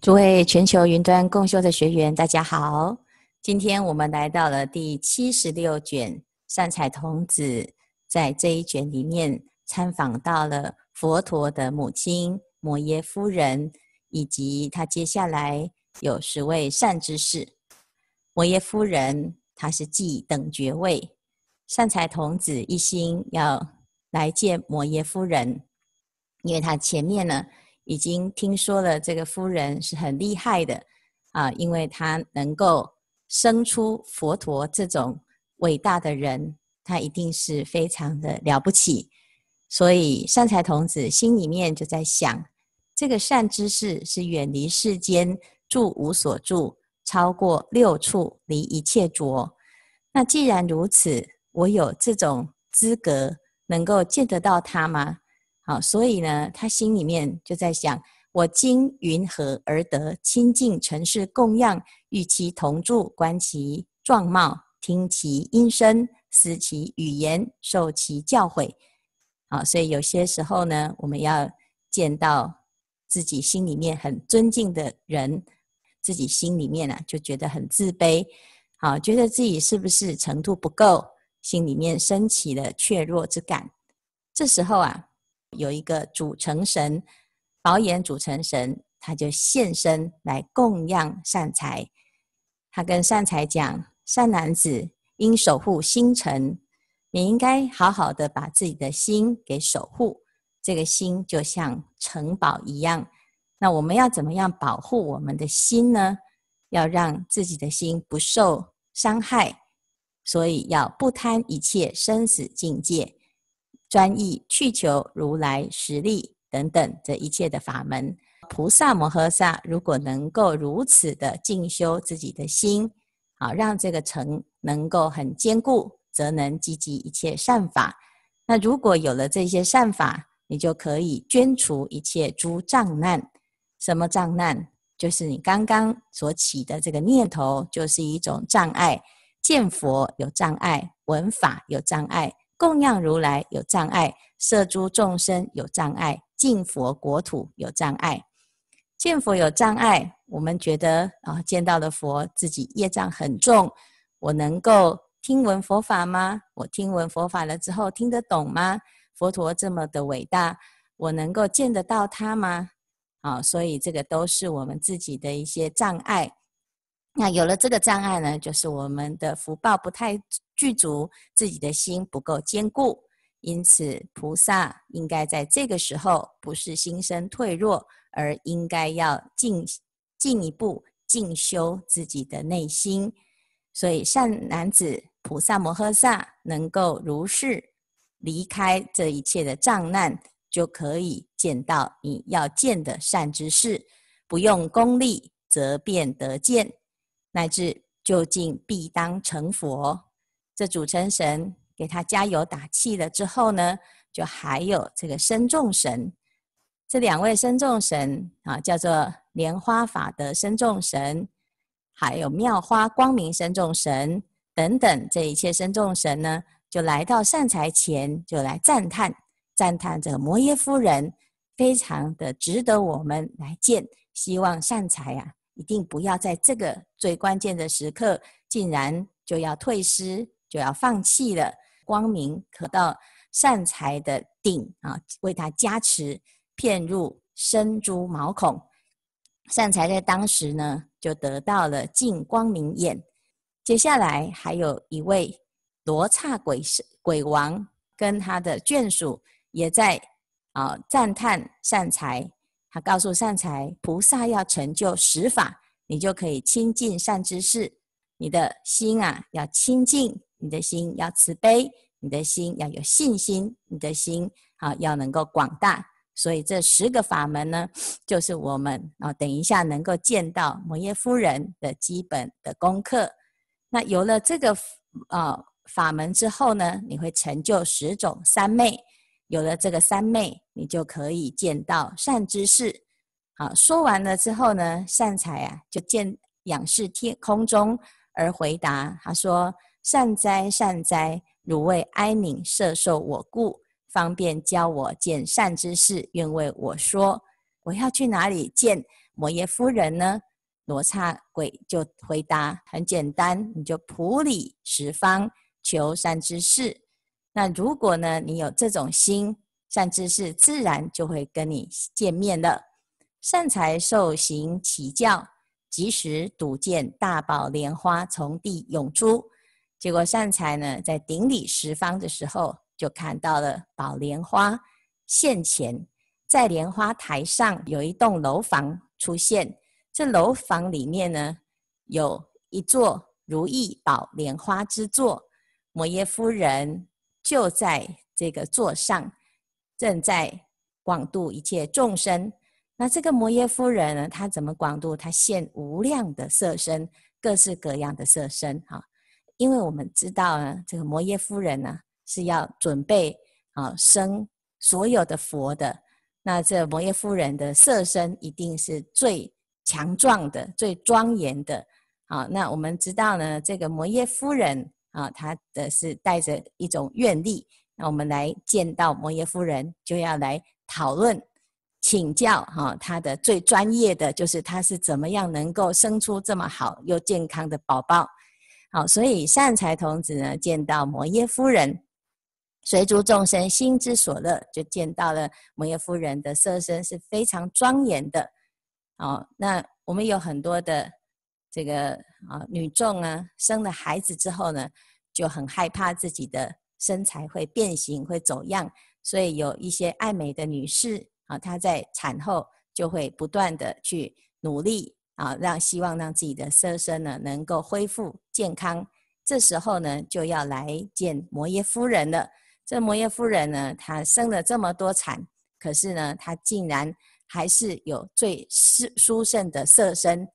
诸位全球云端共修的学员，大家好。今天我们来到了第七十六卷，善财童子在这一卷里面参访到了佛陀的母亲摩耶夫人，以及他接下来有十位善知识。摩耶夫人她是继等爵位，善财童子一心要来见摩耶夫人，因为他前面呢。已经听说了这个夫人是很厉害的啊，因为她能够生出佛陀这种伟大的人，她一定是非常的了不起。所以善财童子心里面就在想，这个善知识是远离世间，住无所住，超过六处，离一切着。那既然如此，我有这种资格能够见得到他吗？好，所以呢，他心里面就在想：我今云何而得亲近尘世供养，与其同住，观其状貌，听其音声，思其语言，受其教诲。好，所以有些时候呢，我们要见到自己心里面很尊敬的人，自己心里面呢、啊、就觉得很自卑，好，觉得自己是不是程度不够，心里面升起了怯弱之感。这时候啊。有一个主成神，宝眼主成神，他就现身来供养善财。他跟善财讲：“善男子，应守护心城，你应该好好的把自己的心给守护。这个心就像城堡一样。那我们要怎么样保护我们的心呢？要让自己的心不受伤害，所以要不贪一切生死境界。”专意去求如来实力等等这一切的法门，菩萨摩诃萨如果能够如此的静修自己的心，好让这个城能够很坚固，则能积集一切善法。那如果有了这些善法，你就可以捐除一切诸障难。什么障难？就是你刚刚所起的这个念头，就是一种障碍。见佛有障碍，闻法有障碍。供养如来有障碍，摄诸众生有障碍，净佛国土有障碍。见佛有障碍，我们觉得啊，见到的佛自己业障很重，我能够听闻佛法吗？我听闻佛法了之后听得懂吗？佛陀这么的伟大，我能够见得到他吗？啊，所以这个都是我们自己的一些障碍。那有了这个障碍呢，就是我们的福报不太具足，自己的心不够坚固，因此菩萨应该在这个时候不是心生退弱，而应该要进进一步进修自己的内心。所以善男子菩萨摩诃萨能够如是离开这一切的障难，就可以见到你要见的善知识，不用功利，则便得见。乃至究竟必当成佛，这主成神给他加油打气了之后呢，就还有这个身众神，这两位身众神啊，叫做莲花法德身众神，还有妙花光明身众神等等，这一切身众神呢，就来到善财前，就来赞叹赞叹这个摩耶夫人，非常的值得我们来见，希望善财啊。一定不要在这个最关键的时刻，竟然就要退失，就要放弃了。光明可到善财的顶啊，为他加持，骗入身诸毛孔。善财在当时呢，就得到了净光明眼。接下来还有一位罗刹鬼鬼王，跟他的眷属也在啊赞叹善财。他告诉善财，菩萨要成就十法，你就可以亲近善知识。你的心啊，要清净；你的心要慈悲；你的心要有信心；你的心啊，要能够广大。所以这十个法门呢，就是我们啊，等一下能够见到摩耶夫人的基本的功课。那有了这个啊法门之后呢，你会成就十种三昧。有了这个三昧，你就可以见到善知识。好，说完了之后呢，善财啊就见仰视天空中而回答他说：“善哉善哉，汝为哀悯摄受我故，方便教我见善知识，愿为我说。我要去哪里见摩耶夫人呢？罗刹鬼就回答：很简单，你就普理十方，求善知识。那如果呢，你有这种心，善知识自然就会跟你见面了。善财受行起教，即时睹见大宝莲花从地涌出。结果善财呢，在顶礼十方的时候，就看到了宝莲花现前，在莲花台上有一栋楼房出现。这楼房里面呢，有一座如意宝莲花之座，摩耶夫人就在这个座上，正在广度一切众生。那这个摩耶夫人呢，她怎么广度？她现无量的色身，各式各样的色身。哈，因为我们知道呢，这个摩耶夫人呢是要准备啊生所有的佛的。那这摩耶夫人的色身一定是最强壮的、最庄严的，啊，那我们知道呢，这个摩耶夫人啊，她的是带着一种愿力。那我们来见到摩耶夫人，就要来讨论、请教哈，她的最专业的就是她是怎么样能够生出这么好又健康的宝宝。好，所以善财童子呢，见到摩耶夫人，随诸众生心之所乐，就见到了摩耶夫人的色身是非常庄严的。哦，那我们有很多的这个啊女众啊，生了孩子之后呢，就很害怕自己的身材会变形、会走样，所以有一些爱美的女士啊，她在产后就会不断的去努力啊，让希望让自己的色身呢能够恢复健康。这时候呢，就要来见摩耶夫人了。这摩耶夫人呢，她生了这么多产，可是呢，她竟然。还是有最殊殊胜的色身，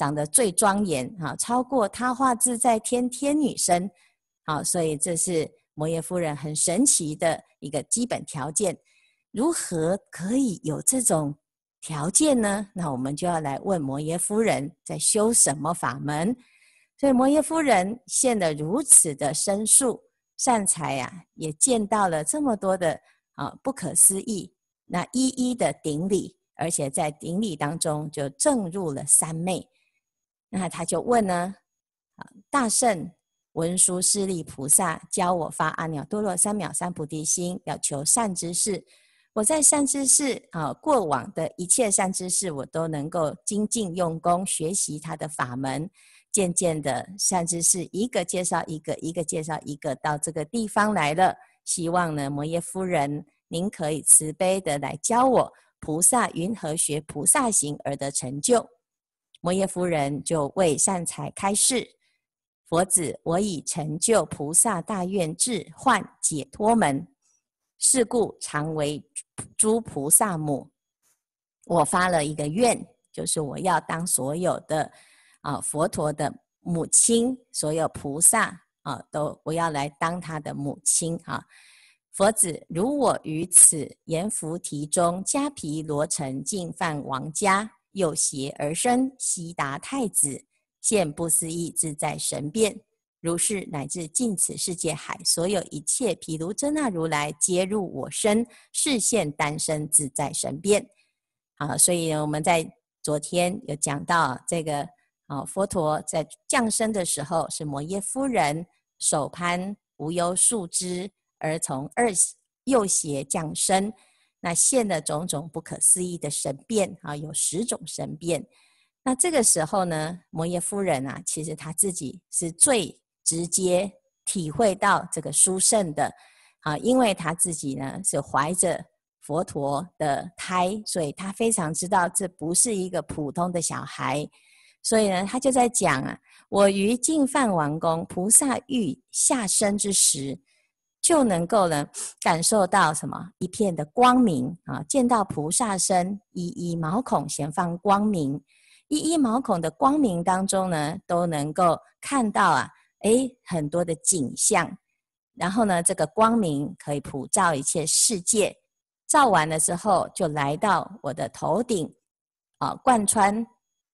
长得最庄严啊，超过他化自在天天女身，好，所以这是摩耶夫人很神奇的一个基本条件。如何可以有这种条件呢？那我们就要来问摩耶夫人在修什么法门。所以摩耶夫人现得如此的深树善财啊，也见到了这么多的啊不可思议，那一一的顶礼。而且在顶礼当中就证入了三昧，那他就问呢：啊，大圣文殊师利菩萨教我发阿耨多罗三藐三菩提心，要求善知识。我在善知识啊，过往的一切善知识，我都能够精进用功学习他的法门。渐渐的，善知识一个介绍一个，一个介绍一个，到这个地方来了。希望呢，摩耶夫人，您可以慈悲的来教我。菩萨云何学菩萨行而得成就？摩耶夫人就为善财开示：佛子，我已成就菩萨大愿智幻解脱门，是故常为诸菩萨母。我发了一个愿，就是我要当所有的啊佛陀的母亲，所有菩萨啊都我要来当他的母亲啊。佛子，如我于此阎浮提中迦毗罗城净饭王家，右胁而生，悉达太子，现不思议自在神变。如是乃至尽此世界海，所有一切毗卢遮那如来，皆入我身，示现单身自在神变。好，所以我们在昨天有讲到这个啊，佛陀在降生的时候，是摩耶夫人手攀无忧树枝。而从二右胁降生，那现了种种不可思议的神变啊，有十种神变。那这个时候呢，摩耶夫人啊，其实她自己是最直接体会到这个殊胜的啊，因为她自己呢是怀着佛陀的胎，所以她非常知道这不是一个普通的小孩。所以呢，她就在讲啊，我于净饭王宫，菩萨欲下生之时。就能够呢感受到什么一片的光明啊！见到菩萨身，一一毛孔咸放光明，一一毛孔的光明当中呢，都能够看到啊，哎，很多的景象。然后呢，这个光明可以普照一切世界，照完了之后，就来到我的头顶，啊，贯穿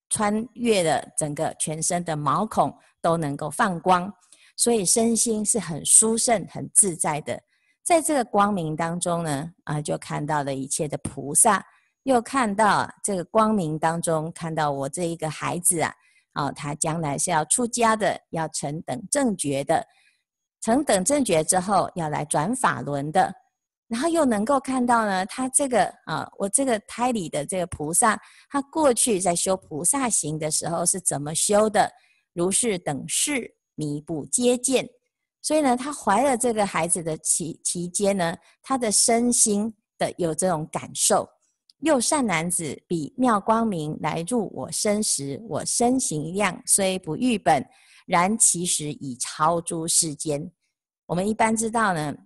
穿越了整个全身的毛孔，都能够放光。所以身心是很殊胜、很自在的，在这个光明当中呢，啊，就看到了一切的菩萨。又看到这个光明当中，看到我这一个孩子啊，啊，他将来是要出家的，要成等正觉的，成等正觉之后要来转法轮的，然后又能够看到呢，他这个啊，我这个胎里的这个菩萨，他过去在修菩萨行的时候是怎么修的？如是等事，弥补接见。所以呢，他怀了这个孩子的期期间呢，他的身心的有这种感受。又善男子，比妙光明来入我身时，我身形量虽不喻本，然其实已超诸世间。我们一般知道呢，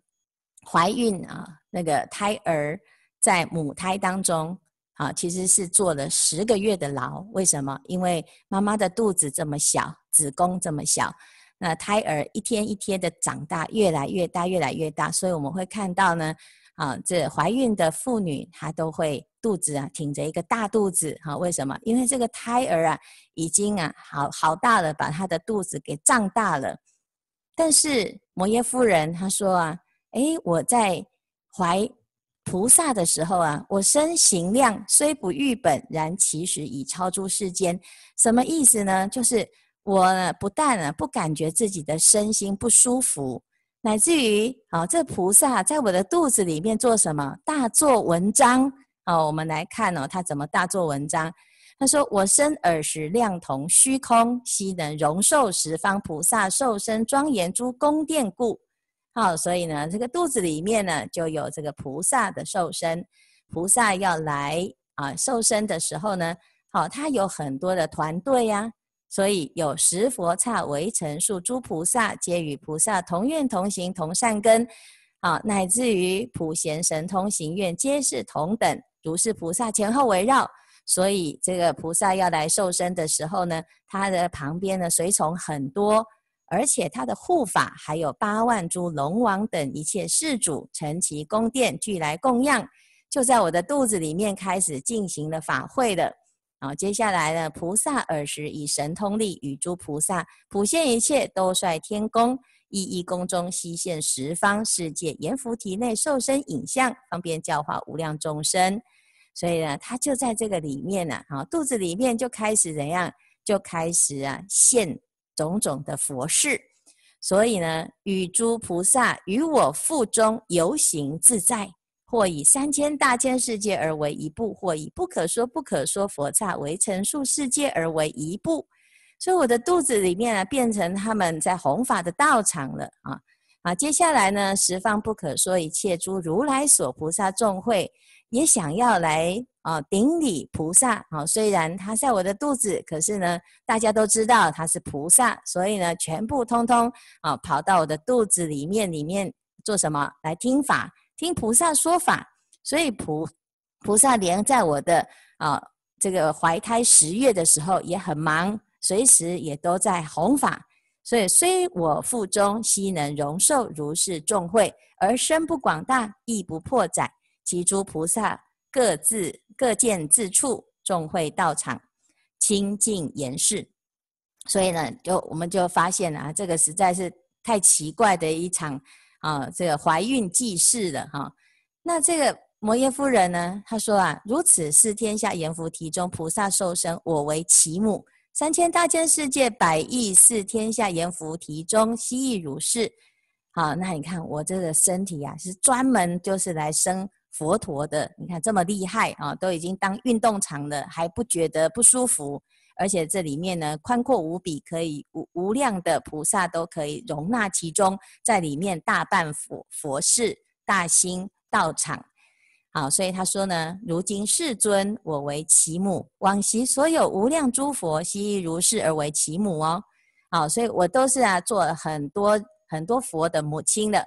怀孕啊，那个胎儿在母胎当中啊，其实是坐了十个月的牢。为什么？因为妈妈的肚子这么小，子宫这么小，那胎儿一天一天的长大，越来越大，越来越大，所以我们会看到呢。啊，这怀孕的妇女她都会肚子啊挺着一个大肚子，哈，为什么？因为这个胎儿啊已经啊好好大了，把她的肚子给胀大了。但是摩耶夫人她说啊，哎，我在怀菩萨的时候啊，我身形量虽不喻本，然其实已超出世间。什么意思呢？就是我不但呢不感觉自己的身心不舒服。乃至于，啊，这菩萨在我的肚子里面做什么？大作文章。哦，我们来看哦，他怎么大作文章？他说：“我身耳时量同虚空，悉能容受十方菩萨受身庄严诸宫殿故。”好，所以呢，这个肚子里面呢，就有这个菩萨的受身。菩萨要来啊受身的时候呢，好，他有很多的团队呀、所以有十佛刹围城数诸菩萨，皆与菩萨同愿同行同善根，啊，乃至于普贤神通行愿，皆是同等。如是菩萨前后围绕，所以这个菩萨要来受身的时候呢，他的旁边呢随从很多，而且他的护法还有八万诸龙王等一切世主，成其宫殿俱来供养，就在我的肚子里面开始进行了法会好，接下来呢，菩萨尔时以神通力与诸菩萨普现一切，兜率天宫，一一宫中悉现十方世界阎浮提内受身影像，方便教化无量众生。所以呢，他就在这个里面呢，啊，肚子里面就开始怎样？就开始啊现种种的佛事。所以呢，与诸菩萨于我腹中游行自在。或以三千大千世界而为一部，或以不可说不可说佛刹围城数世界而为一部。所以我的肚子里面啊，变成他们在弘法的道场了啊啊！接下来呢，十方不可说一切诸如来所菩萨众会也想要来啊顶礼菩萨啊。虽然他在我的肚子，可是呢，大家都知道他是菩萨，所以呢，全部通通啊跑到我的肚子里面里面做什么？来听法。听菩萨说法，所以菩菩萨连在我的啊这个怀胎十月的时候也很忙，随时也都在弘法。所以虽我腹中悉能容受如是众会，而身不广大，亦不破载。其诸菩萨各自各见自处，众会道场清净严饰。所以呢，就我们就发现啊，这个实在是太奇怪的一场。啊，这个怀孕济世的哈，那这个摩耶夫人呢？她说啊，如此是天下阎浮提中菩萨受身，我为其母；三千大千世界百亿是天下阎浮提中，悉亦如是。好，那你看我这个身体啊，是专门就是来生佛陀的。你看这么厉害啊，都已经当运动场了，还不觉得不舒服。而且这里面呢，宽阔无比，可以无无量的菩萨都可以容纳其中，在里面大办佛佛事，大兴道场。好，所以他说呢，如今世尊，我为其母，往昔所有无量诸佛，悉亦如是而为其母哦。好，所以我都是啊，做很多很多佛的母亲的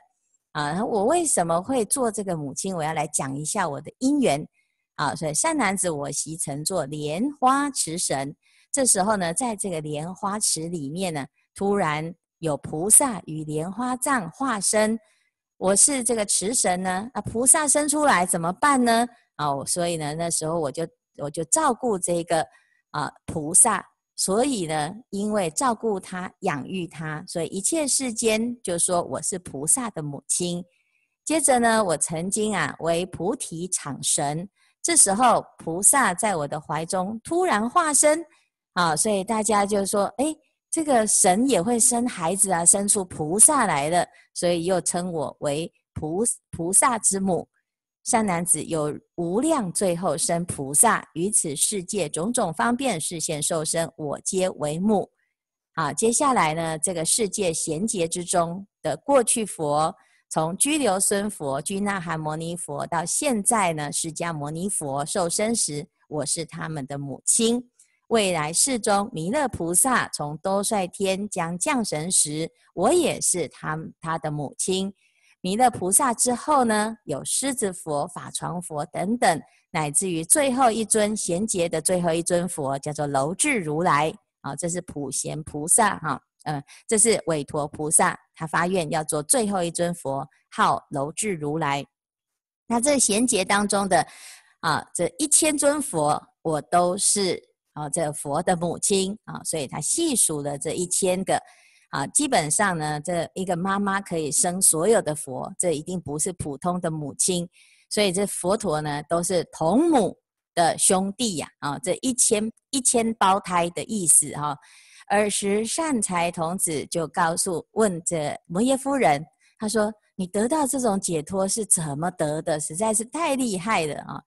啊。我为什么会做这个母亲？我要来讲一下我的因缘。啊，所以善男子，我昔曾作莲花池神。这时候呢，在这个莲花池里面呢，突然有菩萨与莲花藏化身。我是这个池神呢，啊，菩萨生出来怎么办呢？哦，所以呢，那时候我就我就照顾这个啊菩萨。所以呢，因为照顾他、养育他，所以一切世间就说我是菩萨的母亲。接着呢，我曾经啊为菩提场神，这时候菩萨在我的怀中突然化身，啊，所以大家就说，哎，这个神也会生孩子啊，生出菩萨来了，所以又称我为菩菩萨之母。善男子有无量最后生菩萨，于此世界种种方便示现受身，我皆为母。好，接下来呢，这个世界衔接之中的过去佛。从居留孙佛、居那含牟尼佛到现在呢，释迦牟尼佛受身时，我是他们的母亲。未来世中，弥勒菩萨从兜率天将降神时，我也是他他的母亲。弥勒菩萨之后呢，有狮子佛、法幢佛等等，乃至于最后一尊贤劫的最后一尊佛，叫做楼智如来。啊，这是普贤菩萨哈。嗯，这是韦驮菩萨，他发愿要做最后一尊佛，号楼智如来。那这贤劫当中的啊，这一千尊佛，我都是啊，这佛的母亲啊，所以他细数了这一千个啊，基本上呢，这一个妈妈可以生所有的佛，这一定不是普通的母亲，所以这佛陀呢，都是同母的兄弟呀，啊，这一千一千胞胎的意思哈。尔时善财童子就告诉问这摩耶夫人，他说：“你得到这种解脱是怎么得的？实在是太厉害了啊！”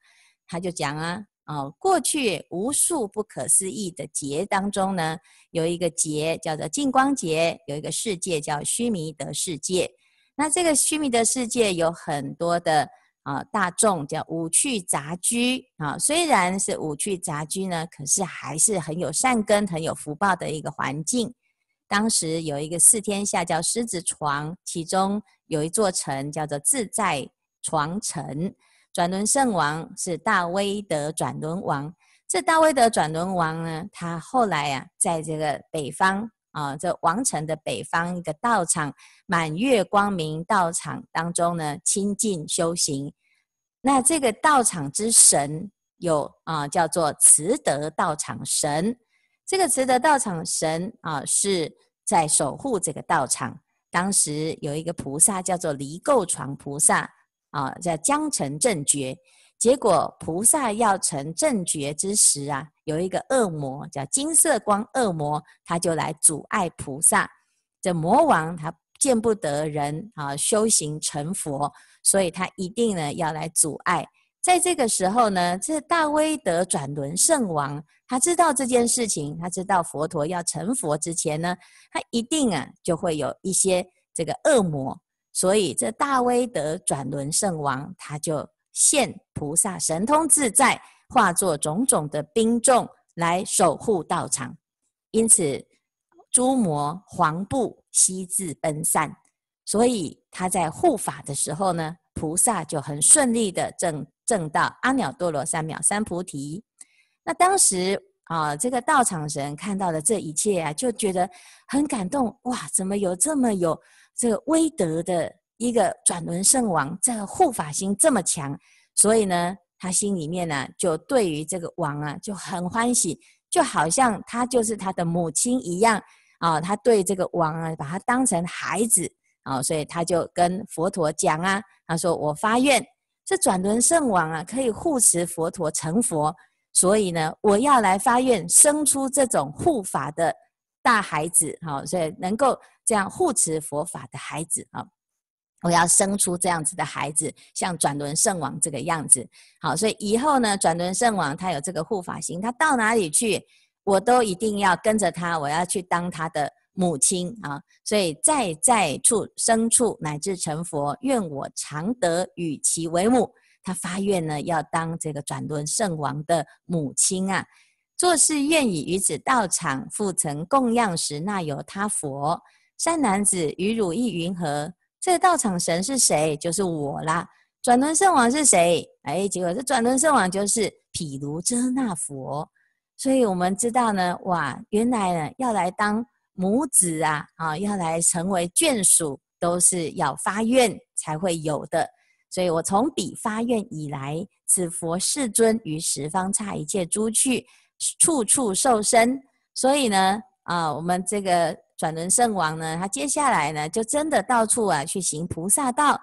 他就讲啊，哦，过去无数不可思议的劫当中呢，有一个劫叫做净光劫，有一个世界叫须弥德世界。那这个须弥德世界有很多的。啊，大众叫五趣杂居啊，虽然是五趣杂居呢，可是还是很有善根、很有福报的一个环境。当时有一个四天下叫狮子床，其中有一座城叫做自在床城。转轮圣王是大威德转轮王，这大威德转轮王呢，他后来啊，在这个北方。啊，这王城的北方一个道场，满月光明道场当中呢，清净修行。那这个道场之神有啊，叫做慈德道场神。这个慈德道场神啊，是在守护这个道场。当时有一个菩萨叫做离垢床菩萨啊，叫将成正觉。结果菩萨要成正觉之时啊，有一个恶魔叫金色光恶魔，他就来阻碍菩萨。这魔王他见不得人啊修行成佛，所以他一定呢要来阻碍。在这个时候呢，这大威德转轮圣王他知道这件事情，他知道佛陀要成佛之前呢，他一定啊就会有一些这个恶魔，所以这大威德转轮圣王他就。现菩萨神通自在，化作种种的兵众来守护道场，因此诸魔黄怖悉自奔散。所以他在护法的时候呢，菩萨就很顺利的证证到阿耨多罗三藐三菩提。那当时啊，这个道场神看到了这一切啊，就觉得很感动。哇，怎么有这么有这个威德的？一个转轮圣王，这个护法心这么强，所以呢，他心里面呢，就对于这个王啊，就很欢喜，就好像他就是他的母亲一样啊。他对这个王啊，把他当成孩子啊，所以他就跟佛陀讲啊，他说：“我发愿，这转轮圣王啊，可以护持佛陀成佛，所以呢，我要来发愿，生出这种护法的大孩子，好，所以能够这样护持佛法的孩子啊。”我要生出这样子的孩子，像转轮圣王这个样子。好，所以以后呢，转轮圣王他有这个护法心，他到哪里去，我都一定要跟着他，我要去当他的母亲啊。所以在在处生处乃至成佛，愿我常得与其为母。他发愿呢，要当这个转轮圣王的母亲啊。做事愿已于此道场，复曾供养时，那由他佛善男子于汝意云何？这个道场神是谁？就是我啦。转轮圣王是谁？哎，结果这转轮圣王就是毗卢遮那佛。所以我们知道呢，哇，原来呢要来当母子啊，啊，要来成为眷属，都是要发愿才会有的。所以我从彼发愿以来，此佛世尊于十方刹一切诸趣，处处受身。所以呢，啊，我们这个。转轮圣王呢，他接下来呢，就真的到处啊去行菩萨道。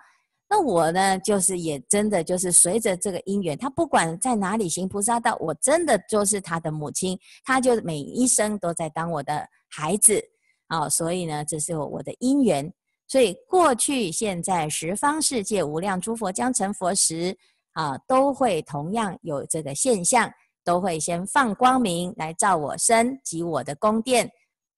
那我呢，就是也真的就是随着这个因缘，他不管在哪里行菩萨道，我真的就是他的母亲，他就每一生都在当我的孩子啊。所以呢，这是我的因缘。所以过去、现在、十方世界无量诸佛将成佛时啊，都会同样有这个现象，都会先放光明来照我身及我的宫殿。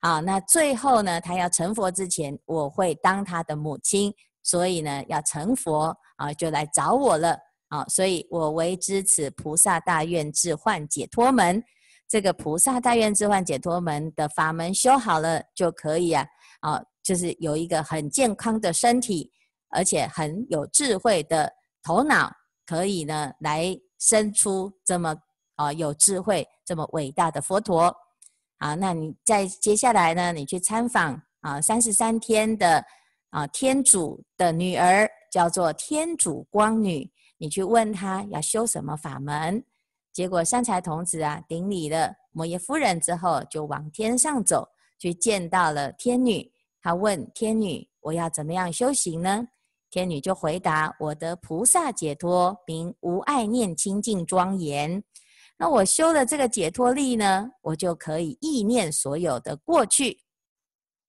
啊，那最后呢，他要成佛之前，我会当他的母亲。所以呢，要成佛啊，就来找我了啊！所以我为知此菩萨大愿智幻解脱门，这个菩萨大愿智幻解脱门的法门修好了就可以啊啊，就是有一个很健康的身体，而且很有智慧的头脑，可以呢来生出这么啊有智慧、这么伟大的佛陀啊！那你在接下来呢，你去参访啊三十三天的。啊，天主的女儿叫做天主光女，你去问她要修什么法门，结果善财童子啊顶礼了摩耶夫人之后，就往天上走去见到了天女。他问天女：“我要怎么样修行呢？”天女就回答：“我得菩萨解脱，名无爱念清净庄严。那我修了这个解脱力呢，我就可以忆念所有的过去。”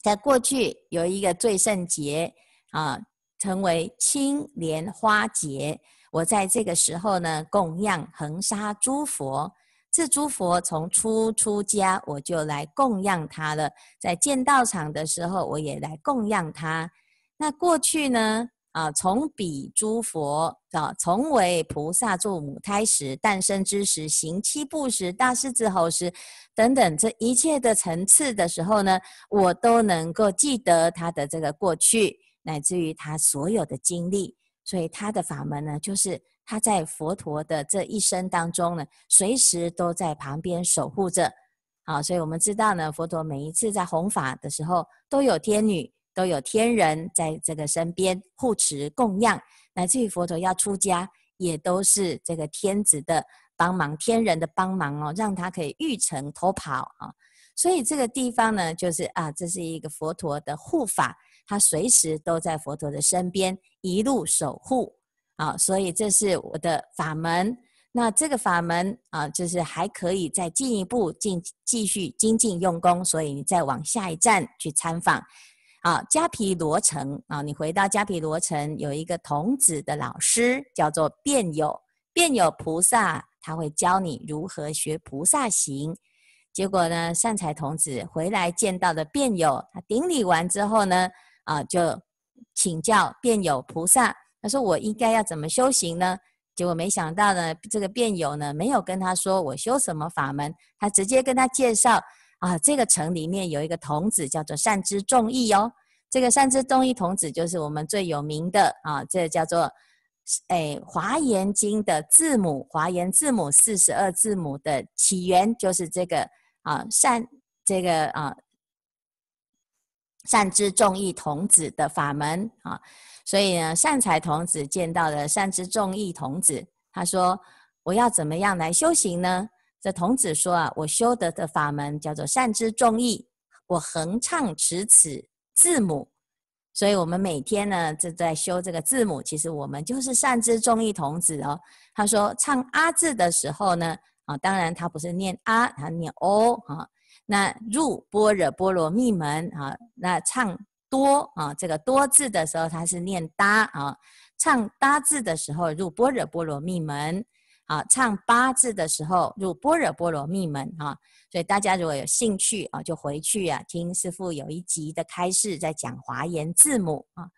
在过去有一个最圣节啊，称为青莲花节。我在这个时候呢，供养恒沙诸佛。这诸佛从初出家，我就来供养他了。在建道场的时候，我也来供养他。那过去呢？啊，从彼诸佛啊，从为菩萨做母胎时，诞生之时，行七步时，大狮子吼时，等等，这一切的层次的时候呢，我都能够记得他的这个过去，乃至于他所有的经历。所以他的法门呢，就是他在佛陀的这一生当中呢，随时都在旁边守护着。啊，所以我们知道呢，佛陀每一次在弘法的时候，都有天女。都有天人在这个身边护持供养，乃至于佛陀要出家，也都是这个天子的帮忙，天人的帮忙哦，让他可以欲乘偷跑啊。所以这个地方呢，就是啊，这是一个佛陀的护法，他随时都在佛陀的身边一路守护啊。所以这是我的法门。那这个法门啊，就是还可以再进一步进继续精进用功，所以你再往下一站去参访。啊，迦毗罗城啊，你回到迦毗罗城，有一个童子的老师叫做辩友，辩友菩萨，他会教你如何学菩萨行。结果呢，善财童子回来见到的辩友，他顶礼完之后呢，啊，就请教辩友菩萨，他说我应该要怎么修行呢？结果没想到呢，这个辩友呢，没有跟他说我修什么法门，他直接跟他介绍。啊，这个城里面有一个童子叫做善知众义哦。这个善知众义童子就是我们最有名的啊，这、叫做诶《华严经》的字母，华严字母四十二字母的起源就是这个啊善这个啊善知众义童子的法门啊。所以呢，善财童子见到了善知众义童子，他说：“我要怎么样来修行呢？”这童子说啊，我修得的法门叫做善知众义，我恒唱持此字母，所以我们每天呢就在修这个字母。其实我们就是善知众义童子哦。他说唱阿字的时候呢，啊，当然他不是念阿，他念哦啊。那入般若波罗蜜门啊，那唱多啊，这个多字的时候他是念哒啊，唱哒字的时候入般若波罗蜜门。啊，唱八字的时候入般若波罗蜜门啊，所以大家如果有兴趣啊，就回去啊听师父有一集的开示，在讲华严字母啊。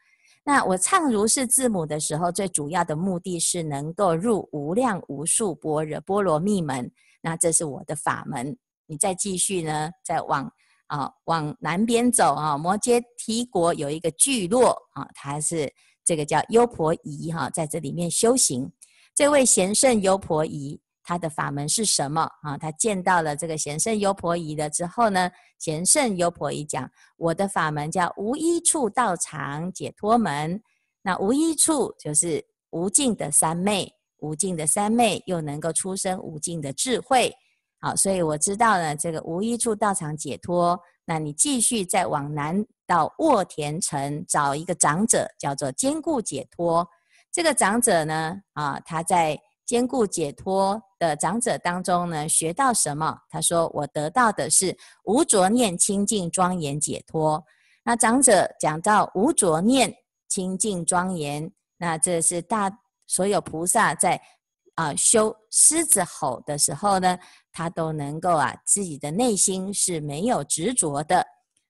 那我唱如是字母的时候，最主要的目的是能够入无量无数般若波罗蜜门。那这是我的法门。你再继续呢，再往啊往南边走啊，摩揭提国有一个聚落啊，它是这个叫优婆夷哈，在这里面修行。这位贤圣优婆夷，他的法门是什么啊？他见到了这个贤圣优婆夷了之后呢，贤圣优婆夷讲：“我的法门叫无一处道场解脱门。那无一处就是无尽的三昧，无尽的三昧又能够出生无尽的智慧。好，所以我知道呢，这个无一处道场解脱。那你继续再往南到沃田城找一个长者，叫做坚固解脱。”这个长者呢，啊，他在坚固解脱的长者当中呢，学到什么？他说：“我得到的是无着念清净庄严解脱。”那长者讲到无着念清净庄严，那这是大所有菩萨在啊修狮子吼的时候呢，他都能够啊自己的内心是没有执着的。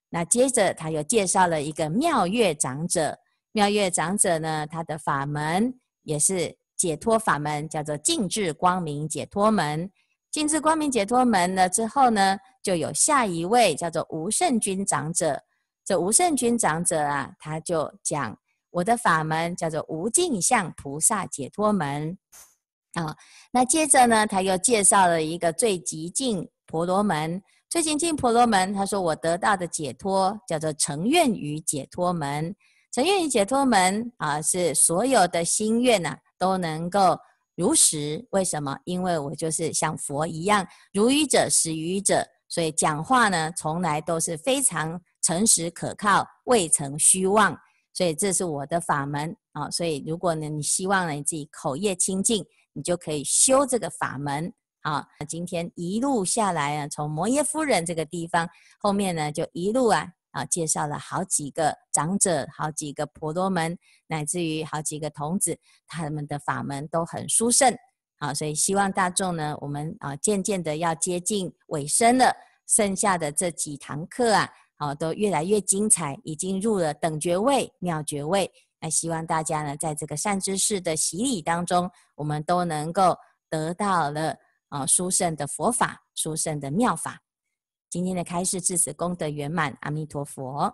那接着他又介绍了一个妙月长者，妙月长者呢，他的法门也是。解脱法门叫做净智光明解脱门，净智光明解脱门了之后呢，就有下一位叫做无胜军长者。这无胜军长者啊，他就讲我的法门叫做无尽相菩萨解脱门啊。那接着呢，他又介绍了一个最极静婆罗门。最极静婆罗门，他说我得到的解脱叫做成愿语解脱门。成愿语解脱门啊，是所有的心愿呐、都能够如实，为什么？因为我就是像佛一样，如愚者实愚者，所以讲话呢，从来都是非常诚实可靠，未曾虚妄。所以这是我的法门啊！所以如果呢，你希望呢，你自己口业清净，你就可以修这个法门啊。今天一路下来啊，从摩耶夫人这个地方，后面呢，就一路啊。啊，介绍了好几个长者，好几个婆罗门，乃至于好几个童子，他们的法门都很殊胜。好，所以希望大众呢，我们啊渐渐的要接近尾声了，剩下的这几堂课啊，好都越来越精彩，已经入了等觉位、妙觉位。那希望大家呢，在这个善知识的洗礼当中，我们都能够得到了啊殊胜的佛法、殊胜的妙法。今天的开示至此功德圆满，阿弥陀佛。